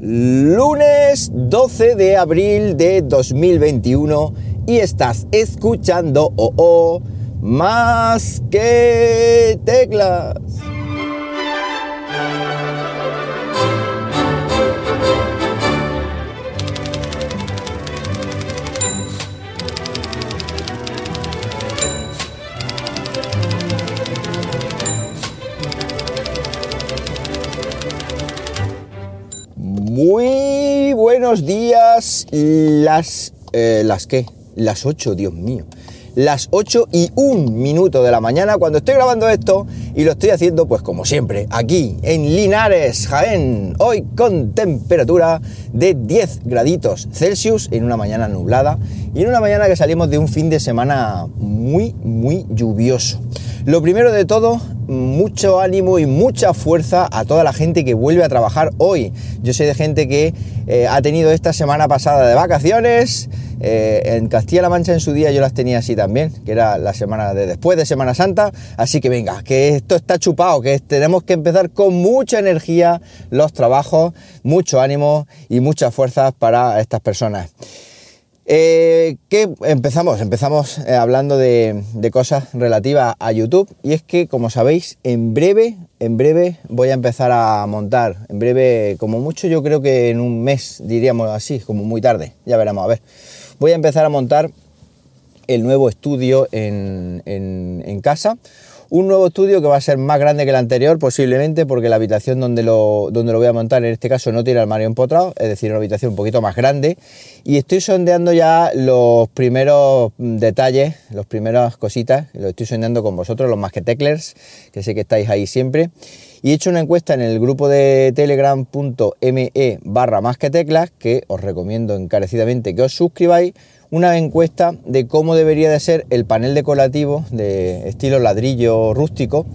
lunes 12 de abril de 2021 y estás escuchando oh, oh, más que teclas. Días, las... Eh, ¿Las qué? Las 8, Dios mío. Las 8 y un minuto de la mañana cuando estoy grabando esto y lo estoy haciendo pues como siempre, aquí en Linares, Jaén, hoy con temperatura de 10 graditos Celsius en una mañana nublada y en una mañana que salimos de un fin de semana muy, muy lluvioso. Lo primero de todo, mucho ánimo y mucha fuerza a toda la gente que vuelve a trabajar hoy. Yo soy de gente que eh, ha tenido esta semana pasada de vacaciones. Eh, en Castilla-La Mancha en su día yo las tenía así también, que era la semana de después de Semana Santa. Así que venga, que esto está chupado, que tenemos que empezar con mucha energía los trabajos, mucho ánimo y muchas fuerzas para estas personas. Eh, ¿qué empezamos? Empezamos eh, hablando de, cosas relativas a YouTube. Y es que, como sabéis, en breve, en breve voy a empezar a montar, en breve, como mucho yo creo que en un mes, diríamos así, como muy tarde, ya veremos, a ver, voy a empezar a montar el nuevo estudio en casa, un nuevo estudio que va a ser más grande que el anterior posiblemente porque la habitación donde lo, donde lo voy a montar en este caso no tiene armario empotrado, es decir, una habitación un poquito más grande. Y estoy sondeando ya los primeros detalles, las primeras cositas, lo estoy sondeando con vosotros, los más que teclers, que sé que estáis ahí siempre. Y he hecho una encuesta en el grupo de telegram.me barra más que teclas que os recomiendo encarecidamente que os suscribáis una encuesta de cómo debería de ser el panel decorativo de estilo ladrillo rústico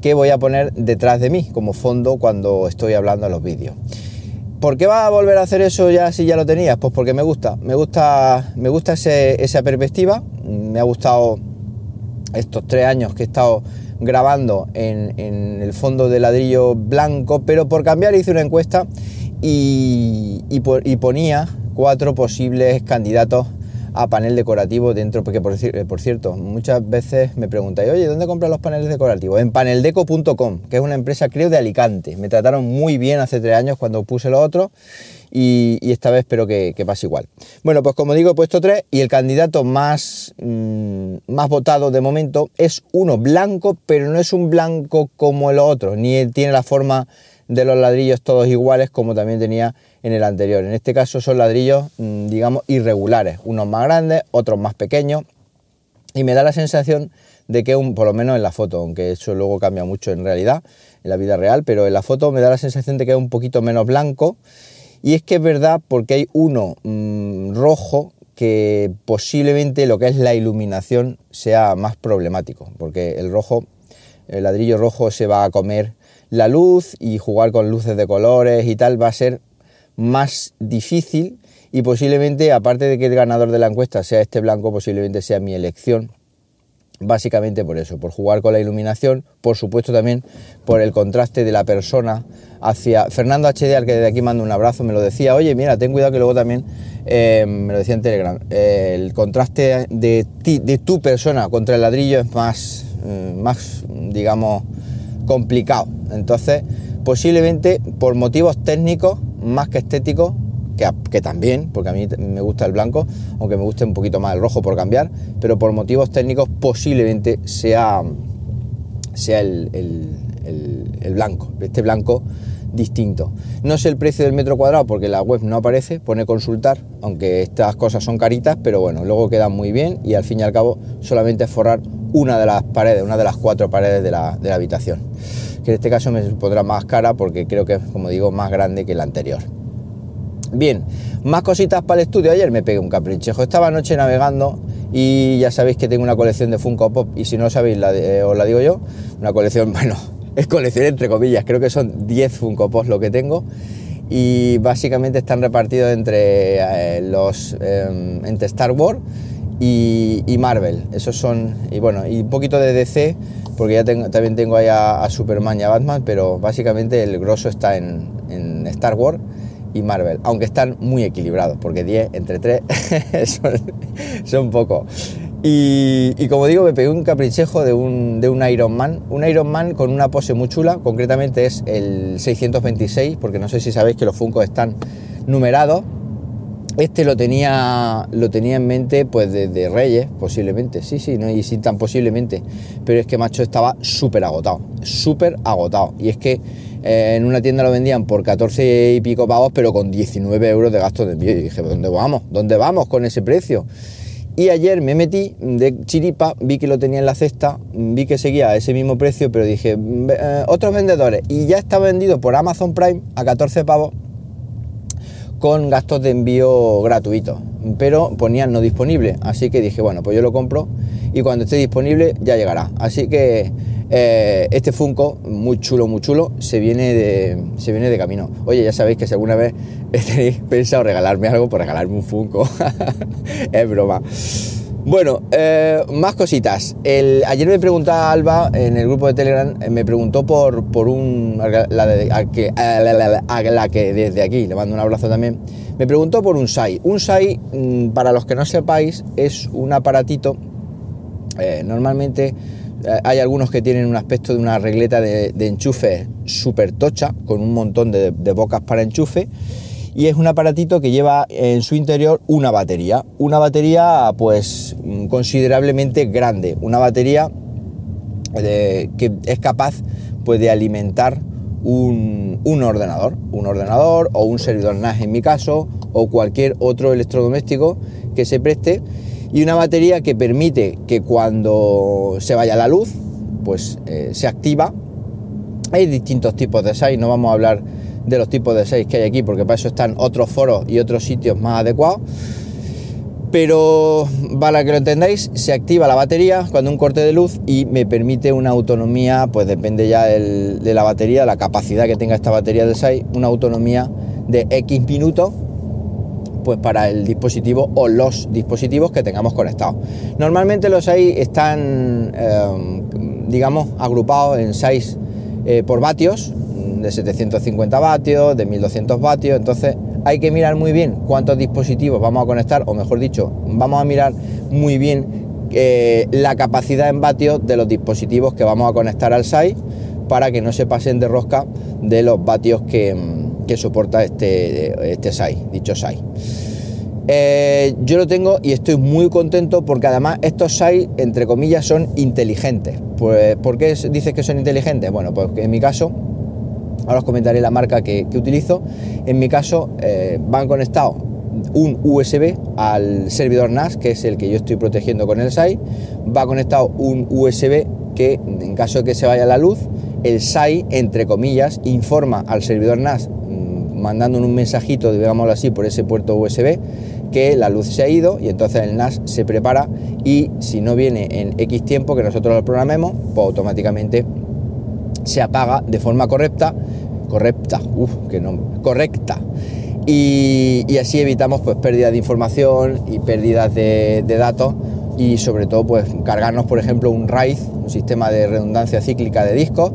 que voy a poner detrás de mí como fondo cuando estoy hablando en los vídeos. ¿Por qué va a volver a hacer eso ya si ya lo tenías? Pues porque me gusta, me gusta, me gusta esa perspectiva, me ha gustado estos tres años que he estado grabando en, el fondo de ladrillo blanco, pero por cambiar hice una encuesta y, y ponía cuatro posibles candidatos a panel decorativo dentro, porque por, eh, por cierto, muchas veces me preguntáis, oye, ¿dónde compras los paneles decorativos? En paneldeco.com, que es una empresa creo de Alicante. Me trataron muy bien hace tres años cuando puse lo otro y, esta vez espero que, pase igual. Bueno, pues como digo, he puesto tres y el candidato más, mm, más votado de momento es uno blanco, pero no es un blanco como el otro, ni tiene la forma de los ladrillos todos iguales como también tenía en el anterior. En este caso son ladrillos, mm, digamos, irregulares, unos más grandes, otros más pequeños, y me da la sensación de que, un, por lo menos en la foto, aunque eso luego cambia mucho en realidad, en la vida real, pero en la foto me da la sensación de que es un poquito menos blanco, y es que es verdad porque hay uno mm, rojo que posiblemente lo que es la iluminación sea más problemático, porque el rojo, el ladrillo rojo se va a comer la luz y jugar con luces de colores y tal va a ser más difícil y posiblemente, aparte de que el ganador de la encuesta sea este blanco, posiblemente sea mi elección. Básicamente por eso, por jugar con la iluminación, por supuesto también por el contraste de la persona hacia... Fernando HD, al que de aquí mando un abrazo, me lo decía, oye, mira, ten cuidado que luego también, eh, me lo decía en Telegram, eh, el contraste de, ti, de tu persona contra el ladrillo es más, eh, más digamos, complicado. Entonces, posiblemente por motivos técnicos más que estéticos, que, también, porque a mí me gusta el blanco, aunque me guste un poquito más el rojo por cambiar, pero por motivos técnicos posiblemente sea, sea el, el blanco, este blanco distinto. No sé el precio del metro cuadrado porque la web no aparece, pone consultar, aunque estas cosas son caritas, pero bueno, luego quedan muy bien y al fin y al cabo solamente es forrar una de las paredes, una de las cuatro paredes de la, de la habitación que en este caso me supondrá más cara porque creo que es, como digo, más grande que el anterior. Bien, más cositas para el estudio. Ayer me pegué un caprichejo. Estaba anoche navegando y ya sabéis que tengo una colección de Funko Pop y si no lo sabéis, la, os la digo yo. Una colección, bueno, es colección entre comillas, creo que son 10 Funko Pop lo que tengo y básicamente están repartidos entre eh, los em, entre Star Wars y, Marvel. Esos son y bueno y un poquito de DC porque ya también tengo ahí a, Superman y a Batman, pero básicamente el grosso está en, Star Wars y Marvel, aunque están muy equilibrados, porque 10 entre 3 son, son poco. Y, y, como digo, me pegué un caprichejo de un, de un Iron Man, un Iron Man con una pose muy chula, concretamente es el 626, porque no sé si sabéis que los Funko están numerados. Este lo tenía, lo tenía en mente pues de, Reyes, posiblemente, sí, sí, no, y sí tan posiblemente, pero es que macho estaba súper agotado, súper agotado. Y es que eh, en una tienda lo vendían por 14 y pico pavos, pero con 19 euros de gasto de envío. Y dije, ¿dónde vamos? ¿Dónde vamos con ese precio? Y ayer me metí de chiripa, vi que lo tenía en la cesta, vi que seguía a ese mismo precio, pero dije, eh, otros vendedores, y ya está vendido por Amazon Prime a 14 pavos con gastos de envío gratuitos, pero ponían no disponible, así que dije, bueno, pues yo lo compro y cuando esté disponible ya llegará. Así que eh, este Funko, muy chulo, muy chulo, se viene, de, se viene de camino. Oye, ya sabéis que si alguna vez tenéis pensado regalarme algo, pues regalarme un Funko. es broma. Bueno, eh, más cositas. El, ayer me preguntaba Alba en el grupo de Telegram, eh, me preguntó por, por un. La de, a, que, la, que desde aquí le mando un abrazo también. Me preguntó por un SAI. Un SAI, mm, para los que no sepáis, es un aparatito. Eh, normalmente hay algunos que tienen un aspecto de una regleta de, enchufe súper tocha, con un montón de, de bocas para enchufe y es un aparatito que lleva en su interior una batería, una batería pues considerablemente grande, una batería que es capaz pues, de alimentar un, ordenador, un ordenador o un servidor NAS en mi caso, o cualquier otro electrodoméstico que se preste, y una batería que permite que cuando se vaya la luz, pues eh, se activa. Hay distintos tipos de SAI, no vamos a hablar de los tipos de 6 que hay aquí, porque para eso están otros foros y otros sitios más adecuados. Pero para que lo entendáis, se activa la batería cuando un corte de luz y me permite una autonomía, pues depende ya de la batería, la capacidad que tenga esta batería del 6, una autonomía de X minutos pues para el dispositivo o los dispositivos que tengamos conectados. Normalmente los 6 están, eh, digamos, agrupados en 6 eh, por vatios, de 750 vatios, de 1200 vatios, entonces hay que mirar muy bien cuántos dispositivos vamos a conectar, o mejor dicho, vamos a mirar muy bien eh, la capacidad en vatios de los dispositivos que vamos a conectar al SAI para que no se pasen de rosca de los vatios que, que soporta este, este SAI, dicho SAI. Eh, yo lo tengo y estoy muy contento porque además estos SAI, entre comillas, son inteligentes. Pues, ¿Por qué dices que son inteligentes? Bueno, pues en mi caso Ahora os comentaré la marca que, utilizo. En mi caso eh, van conectados un USB al servidor NAS, que es el que yo estoy protegiendo con el SAI. Va conectado un USB que en caso de que se vaya la luz, el SAI, entre comillas, informa al servidor NAS mm, mandando un mensajito, digámoslo así, por ese puerto USB, que la luz se ha ido y entonces el NAS se prepara y si no viene en X tiempo que nosotros lo programemos, pues automáticamente se apaga de forma correcta, correcta, uff, que no, correcta. Y, así evitamos pues pérdidas de información y pérdidas de, datos y sobre todo pues cargarnos por ejemplo un RAID, un sistema de redundancia cíclica de discos,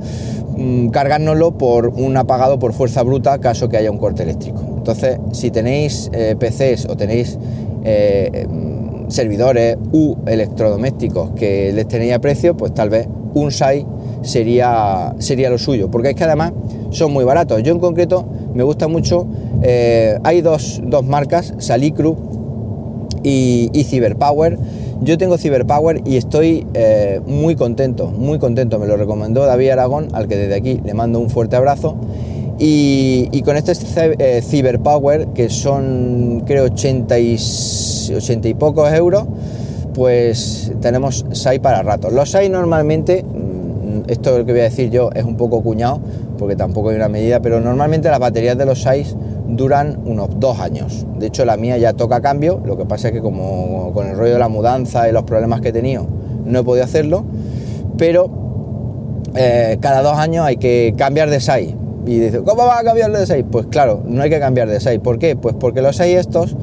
mm, cargárnoslo por un apagado por fuerza bruta caso que haya un corte eléctrico. Entonces si tenéis eh, PCs o tenéis eh, mm, servidores u electrodomésticos que les tenéis a precio, pues tal vez un SAI sería, sería lo suyo, porque es que además son muy baratos. Yo en concreto me gusta mucho, eh, hay dos, marcas, Salicru y, y Cyberpower. Yo tengo Cyberpower y estoy eh, muy contento, muy contento. Me lo recomendó David Aragón, al que desde aquí le mando un fuerte abrazo. Y, con este eh, Cyberpower, que son creo 80 y, 80 y pocos euros, pues tenemos SAI para rato. Los SAI normalmente esto que voy a decir yo es un poco cuñado, porque tampoco hay una medida, pero normalmente las baterías de los 6 duran unos dos años. De hecho, la mía ya toca cambio, lo que pasa es que como con el rollo de la mudanza y los problemas que he tenido, no he podido hacerlo, pero eh, cada dos años hay que cambiar de 6. Y dice, ¿cómo va a cambiar de 6? Pues claro, no hay que cambiar de 6. ¿Por qué? Pues porque los 6 estos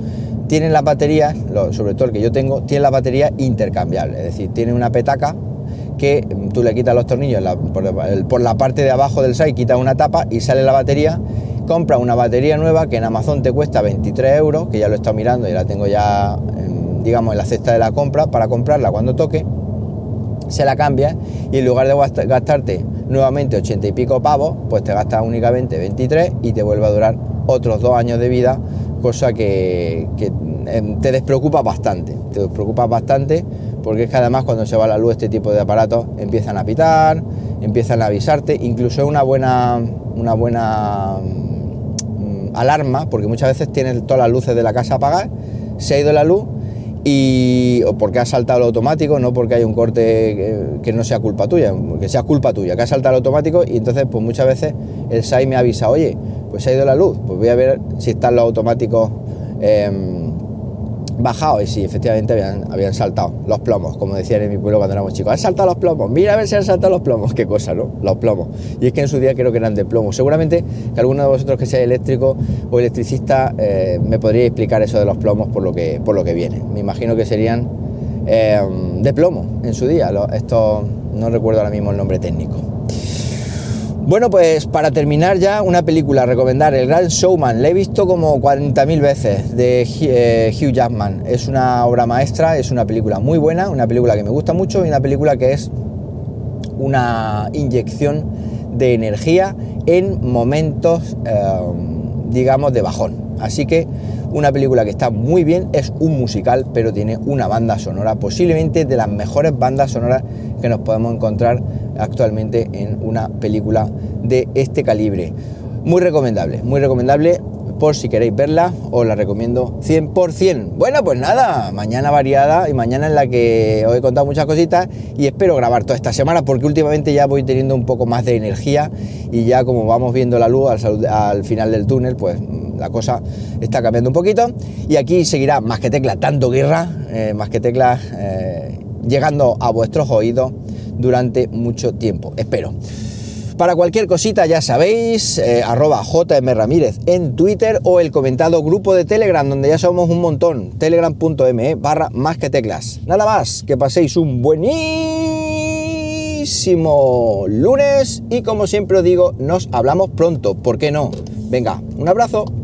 tienen las baterías, sobre todo el que yo tengo, tiene la batería intercambiable, es decir, tiene una petaca que tú le quitas los tornillos por, la parte de abajo del SAI, quitas una tapa y sale la batería compra una batería nueva que en Amazon te cuesta 23 euros, que ya lo he estado mirando y la tengo ya, digamos, en la cesta de la compra para comprarla cuando toque, se la cambias y en lugar de gastarte nuevamente 80 y pico pavos, pues te gastas únicamente 23 y te vuelve a durar otros dos años de vida, cosa que, em, te despreocupa bastante, te despreocupa bastante porque es que además cuando se va la luz este tipo de aparatos empiezan a pitar, empiezan a avisarte, incluso una buena, una buena mm, alarma, porque muchas veces tienes todas las luces de la casa apagadas, se ha ido la luz y o porque ha saltado el automático, no porque hay un corte que, no sea culpa tuya, que sea culpa tuya, que ha saltado el automático y entonces pues muchas veces el SAI me avisa, oye, pues se ha ido la luz, pues voy a ver si están los automáticos em, bajados y si efectivamente habían, habían saltado los plomos, como decían en mi pueblo cuando éramos chicos, han saltado los plomos, mira a ver si han saltado los plomos, qué cosa, ¿no? Los plomos. Y es que en su día creo que eran de plomo. Seguramente que alguno de vosotros que sea eléctrico o electricista eh, me podría explicar eso de los plomos por lo que, por lo que viene. Me imagino que serían em, de plomo en su día, esto no recuerdo ahora mismo el nombre técnico. Bueno, pues para terminar ya, una película recomendar, El Gran Showman. La he visto como 40.000 veces de eh, Hugh Jackman. Es una obra maestra, es una película muy buena, una película que me gusta mucho y una película que es una inyección de energía en momentos, eh, digamos, de bajón. Así que una película que está muy bien, es un musical, pero tiene una banda sonora, posiblemente de las mejores bandas sonoras que nos podemos encontrar actualmente en una película de este calibre. Muy recomendable, muy recomendable por si queréis verla, os la recomiendo 100%. Bueno, pues nada, mañana variada y mañana en la que os he contado muchas cositas y espero grabar toda esta semana porque últimamente ya voy teniendo un poco más de energía y ya como vamos viendo la luz al, final del túnel, pues la cosa está cambiando un poquito y aquí seguirá más que tecla tanto guerra, eh, más que tecla eh, llegando a vuestros oídos durante mucho tiempo, espero. Para cualquier cosita ya sabéis, eh, arroba JM Ramírez en Twitter o el comentado grupo de Telegram donde ya somos un montón, telegram.me barra más que teclas. Nada más, que paséis un buenísimo lunes y como siempre os digo, nos hablamos pronto, ¿por qué no? Venga, un abrazo.